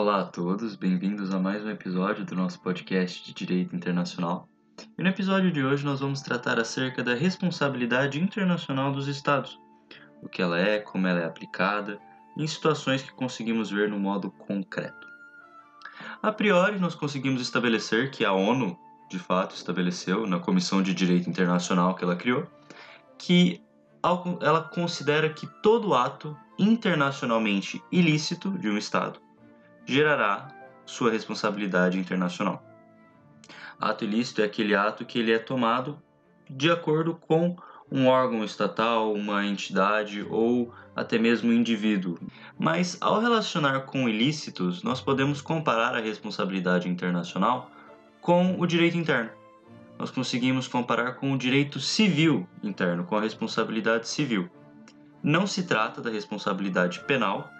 Olá a todos, bem-vindos a mais um episódio do nosso podcast de Direito Internacional. E no episódio de hoje nós vamos tratar acerca da responsabilidade internacional dos Estados, o que ela é, como ela é aplicada, em situações que conseguimos ver no modo concreto. A priori, nós conseguimos estabelecer que a ONU, de fato, estabeleceu na Comissão de Direito Internacional que ela criou, que ela considera que todo ato internacionalmente ilícito de um Estado gerará sua responsabilidade internacional. Ato ilícito é aquele ato que ele é tomado de acordo com um órgão estatal, uma entidade ou até mesmo um indivíduo. Mas ao relacionar com ilícitos, nós podemos comparar a responsabilidade internacional com o direito interno. Nós conseguimos comparar com o direito civil interno, com a responsabilidade civil. Não se trata da responsabilidade penal,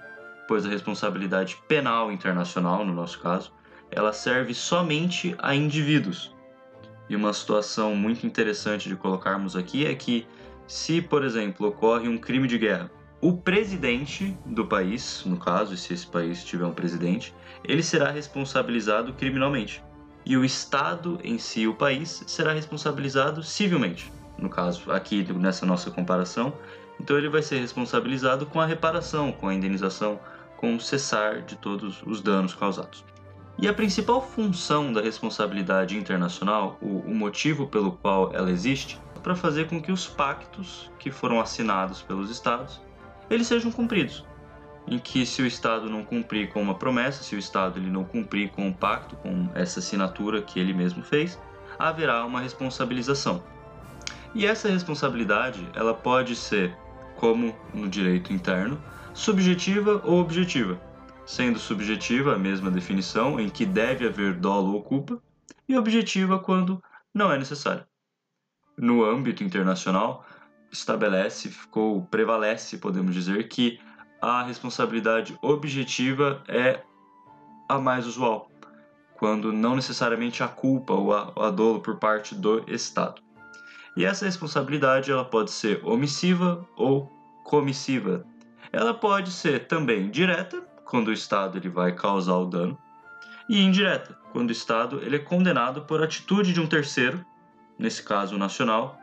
pois a responsabilidade penal internacional, no nosso caso, ela serve somente a indivíduos. E uma situação muito interessante de colocarmos aqui é que, se, por exemplo, ocorre um crime de guerra, o presidente do país, no caso, se esse país tiver um presidente, ele será responsabilizado criminalmente. E o Estado em si, o país, será responsabilizado civilmente. No caso, aqui nessa nossa comparação, então ele vai ser responsabilizado com a reparação, com a indenização, com o cessar de todos os danos causados. E a principal função da responsabilidade internacional, o, o motivo pelo qual ela existe, é para fazer com que os pactos que foram assinados pelos estados eles sejam cumpridos. Em que se o Estado não cumprir com uma promessa, se o Estado ele não cumprir com um pacto, com essa assinatura que ele mesmo fez, haverá uma responsabilização. E essa responsabilidade, ela pode ser, como no direito interno, subjetiva ou objetiva sendo subjetiva a mesma definição, em que deve haver dolo ou culpa, e objetiva quando não é necessário. No âmbito internacional, estabelece, ficou, prevalece, podemos dizer, que a responsabilidade objetiva é a mais usual, quando não necessariamente a culpa ou a dolo por parte do Estado. E essa responsabilidade ela pode ser omissiva ou comissiva. Ela pode ser também direta, quando o Estado ele vai causar o dano, e indireta, quando o Estado ele é condenado por atitude de um terceiro, nesse caso nacional,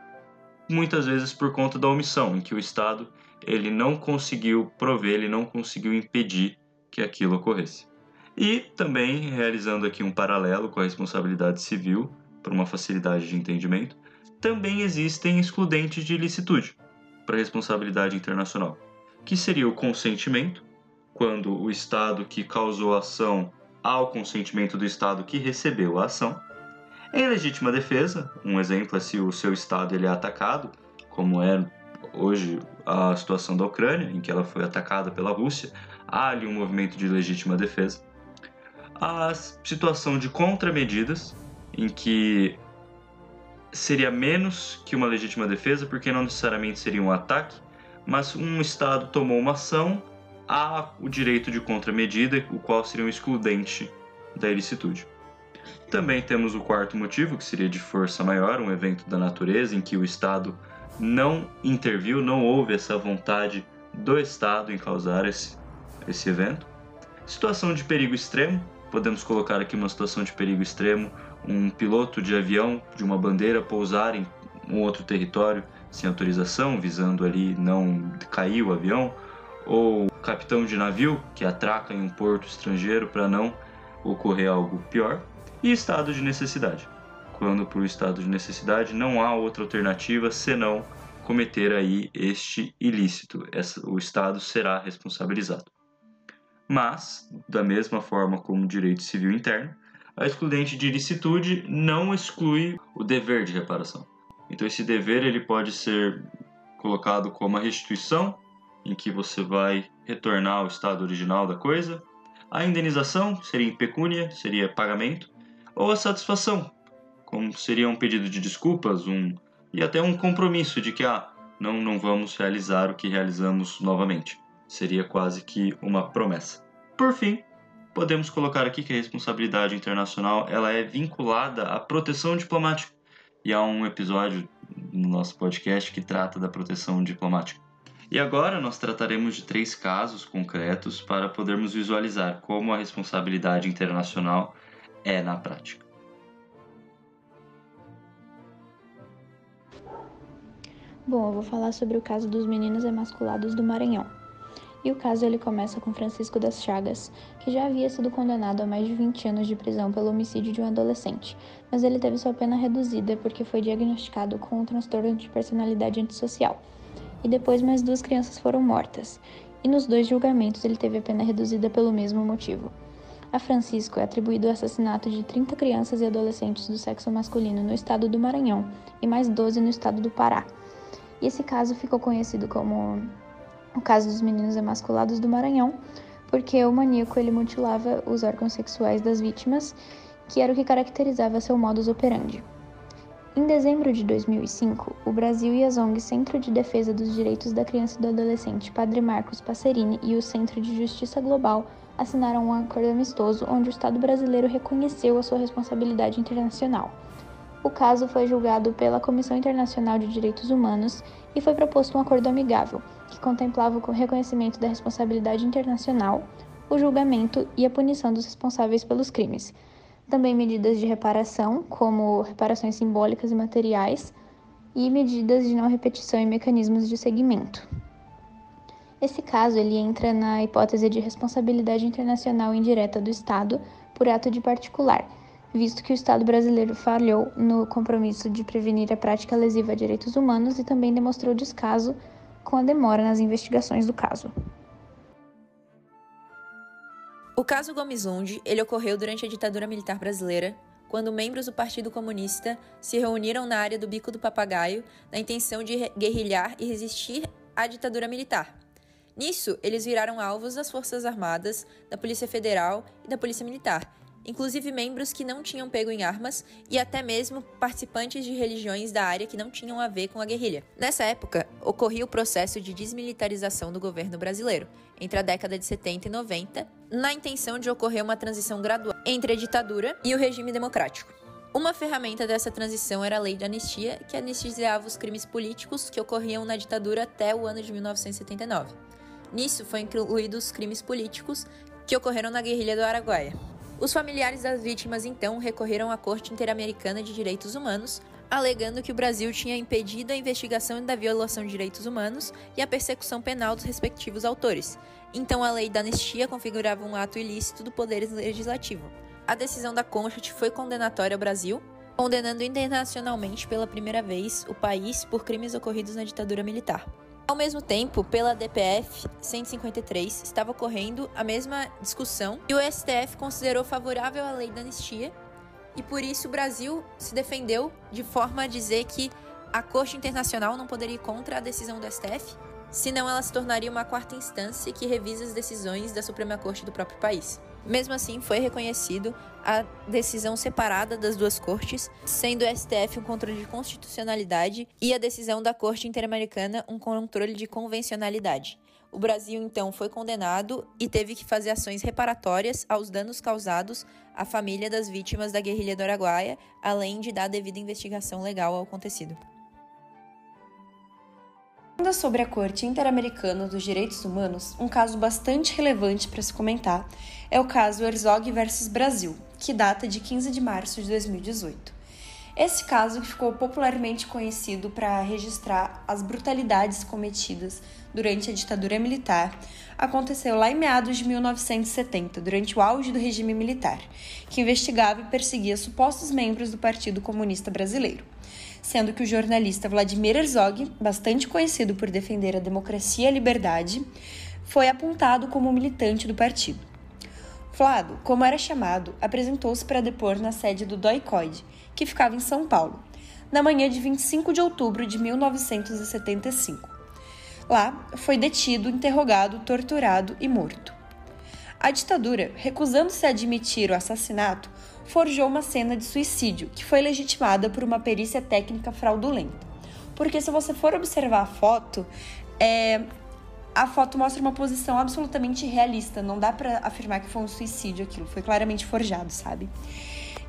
muitas vezes por conta da omissão, em que o Estado ele não conseguiu prover, ele não conseguiu impedir que aquilo ocorresse. E também, realizando aqui um paralelo com a responsabilidade civil, por uma facilidade de entendimento, também existem excludentes de ilicitude para responsabilidade internacional, que seria o consentimento, quando o Estado que causou a ação há o consentimento do Estado que recebeu a ação. Em legítima defesa, um exemplo é se o seu Estado ele é atacado, como é hoje a situação da Ucrânia, em que ela foi atacada pela Rússia, há ali um movimento de legítima defesa. A situação de contramedidas, em que seria menos que uma legítima defesa, porque não necessariamente seria um ataque, mas um Estado tomou uma ação há o direito de contramedida, o qual seria um excludente da ilicitude. Também temos o quarto motivo, que seria de força maior, um evento da natureza em que o Estado não interviu, não houve essa vontade do Estado em causar esse, esse evento. Situação de perigo extremo, podemos colocar aqui uma situação de perigo extremo, um piloto de avião de uma bandeira pousar em um outro território sem autorização, visando ali não cair o avião, ou capitão de navio que atraca em um porto estrangeiro para não ocorrer algo pior, e estado de necessidade, quando por estado de necessidade não há outra alternativa senão cometer aí este ilícito, o Estado será responsabilizado. Mas, da mesma forma como direito civil interno, a excludente de ilicitude não exclui o dever de reparação. Então esse dever ele pode ser colocado como a restituição em que você vai retornar ao estado original da coisa. A indenização seria em pecúnia, seria pagamento, ou a satisfação, como seria um pedido de desculpas, um e até um compromisso de que ah, não não vamos realizar o que realizamos novamente. Seria quase que uma promessa. Por fim, podemos colocar aqui que a responsabilidade internacional ela é vinculada à proteção diplomática. E há um episódio no nosso podcast que trata da proteção diplomática. E agora nós trataremos de três casos concretos para podermos visualizar como a responsabilidade internacional é na prática. Bom, eu vou falar sobre o caso dos meninos emasculados do Maranhão. E o caso ele começa com Francisco das Chagas, que já havia sido condenado a mais de 20 anos de prisão pelo homicídio de um adolescente, mas ele teve sua pena reduzida porque foi diagnosticado com um transtorno de personalidade antissocial. E depois mais duas crianças foram mortas. E nos dois julgamentos ele teve a pena reduzida pelo mesmo motivo. A Francisco é atribuído o assassinato de 30 crianças e adolescentes do sexo masculino no estado do Maranhão e mais 12 no estado do Pará. E esse caso ficou conhecido como o caso dos meninos emasculados do Maranhão, porque o maníaco ele mutilava os órgãos sexuais das vítimas, que era o que caracterizava seu modus operandi. Em dezembro de 2005, o Brasil e as ONGs Centro de Defesa dos Direitos da Criança e do Adolescente Padre Marcos Passerini e o Centro de Justiça Global assinaram um acordo amistoso onde o Estado brasileiro reconheceu a sua responsabilidade internacional. O caso foi julgado pela Comissão Internacional de Direitos Humanos e foi proposto um acordo amigável, que contemplava o reconhecimento da responsabilidade internacional, o julgamento e a punição dos responsáveis pelos crimes. Também medidas de reparação, como reparações simbólicas e materiais, e medidas de não repetição e mecanismos de seguimento. Esse caso ele entra na hipótese de responsabilidade internacional indireta do Estado por ato de particular, visto que o Estado brasileiro falhou no compromisso de prevenir a prática lesiva a direitos humanos e também demonstrou descaso com a demora nas investigações do caso. O caso Gomes ele ocorreu durante a ditadura militar brasileira, quando membros do Partido Comunista se reuniram na área do Bico do Papagaio na intenção de guerrilhar e resistir à ditadura militar. Nisso, eles viraram alvos das Forças Armadas, da Polícia Federal e da Polícia Militar, inclusive membros que não tinham pego em armas e até mesmo participantes de religiões da área que não tinham a ver com a guerrilha. Nessa época, ocorria o processo de desmilitarização do governo brasileiro, entre a década de 70 e 90, na intenção de ocorrer uma transição gradual entre a ditadura e o regime democrático. Uma ferramenta dessa transição era a Lei de Anistia, que anistiava os crimes políticos que ocorriam na ditadura até o ano de 1979. Nisso foi incluídos os crimes políticos que ocorreram na guerrilha do Araguaia. Os familiares das vítimas então recorreram à Corte Interamericana de Direitos Humanos, alegando que o Brasil tinha impedido a investigação da violação de direitos humanos e a persecução penal dos respectivos autores. Então a lei da anistia configurava um ato ilícito do poder legislativo. A decisão da Constituinte foi condenatória ao Brasil, condenando internacionalmente pela primeira vez o país por crimes ocorridos na ditadura militar. Ao mesmo tempo, pela DPF 153 estava ocorrendo a mesma discussão e o STF considerou favorável a lei da anistia e por isso o Brasil se defendeu de forma a dizer que a Corte Internacional não poderia ir contra a decisão do STF, senão ela se tornaria uma quarta instância que revisa as decisões da Suprema Corte do próprio país. Mesmo assim, foi reconhecido a decisão separada das duas cortes, sendo o STF um controle de constitucionalidade e a decisão da Corte Interamericana um controle de convencionalidade. O Brasil então foi condenado e teve que fazer ações reparatórias aos danos causados à família das vítimas da guerrilha do Araguaia, além de dar devida investigação legal ao acontecido. Ainda sobre a Corte Interamericana dos Direitos Humanos, um caso bastante relevante para se comentar é o caso Herzog versus Brasil, que data de 15 de março de 2018. Esse caso que ficou popularmente conhecido para registrar as brutalidades cometidas durante a ditadura militar, aconteceu lá em meados de 1970, durante o auge do regime militar, que investigava e perseguia supostos membros do Partido Comunista Brasileiro sendo que o jornalista Vladimir Herzog, bastante conhecido por defender a democracia e a liberdade, foi apontado como militante do partido. Flado, como era chamado, apresentou-se para depor na sede do DOICOID, que ficava em São Paulo, na manhã de 25 de outubro de 1975. Lá, foi detido, interrogado, torturado e morto. A ditadura, recusando-se a admitir o assassinato, forjou uma cena de suicídio, que foi legitimada por uma perícia técnica fraudulenta. Porque se você for observar a foto, é, a foto mostra uma posição absolutamente realista. Não dá para afirmar que foi um suicídio aquilo, foi claramente forjado, sabe?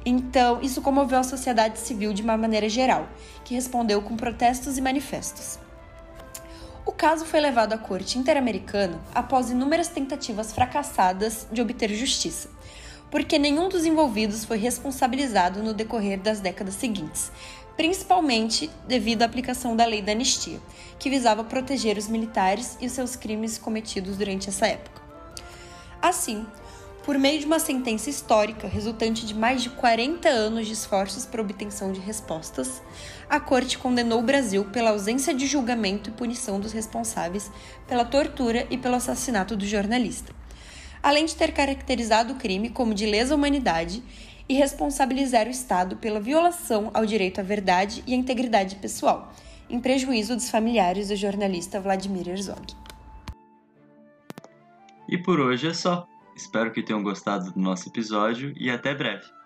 Então, isso comoveu a sociedade civil de uma maneira geral, que respondeu com protestos e manifestos. O caso foi levado à corte interamericana após inúmeras tentativas fracassadas de obter justiça, porque nenhum dos envolvidos foi responsabilizado no decorrer das décadas seguintes, principalmente devido à aplicação da lei da anistia, que visava proteger os militares e os seus crimes cometidos durante essa época. Assim, por meio de uma sentença histórica resultante de mais de 40 anos de esforços por obtenção de respostas, a Corte condenou o Brasil pela ausência de julgamento e punição dos responsáveis pela tortura e pelo assassinato do jornalista, além de ter caracterizado o crime como de lesa humanidade e responsabilizar o Estado pela violação ao direito à verdade e à integridade pessoal, em prejuízo dos familiares do jornalista Vladimir Herzog. E por hoje é só. Espero que tenham gostado do nosso episódio e até breve.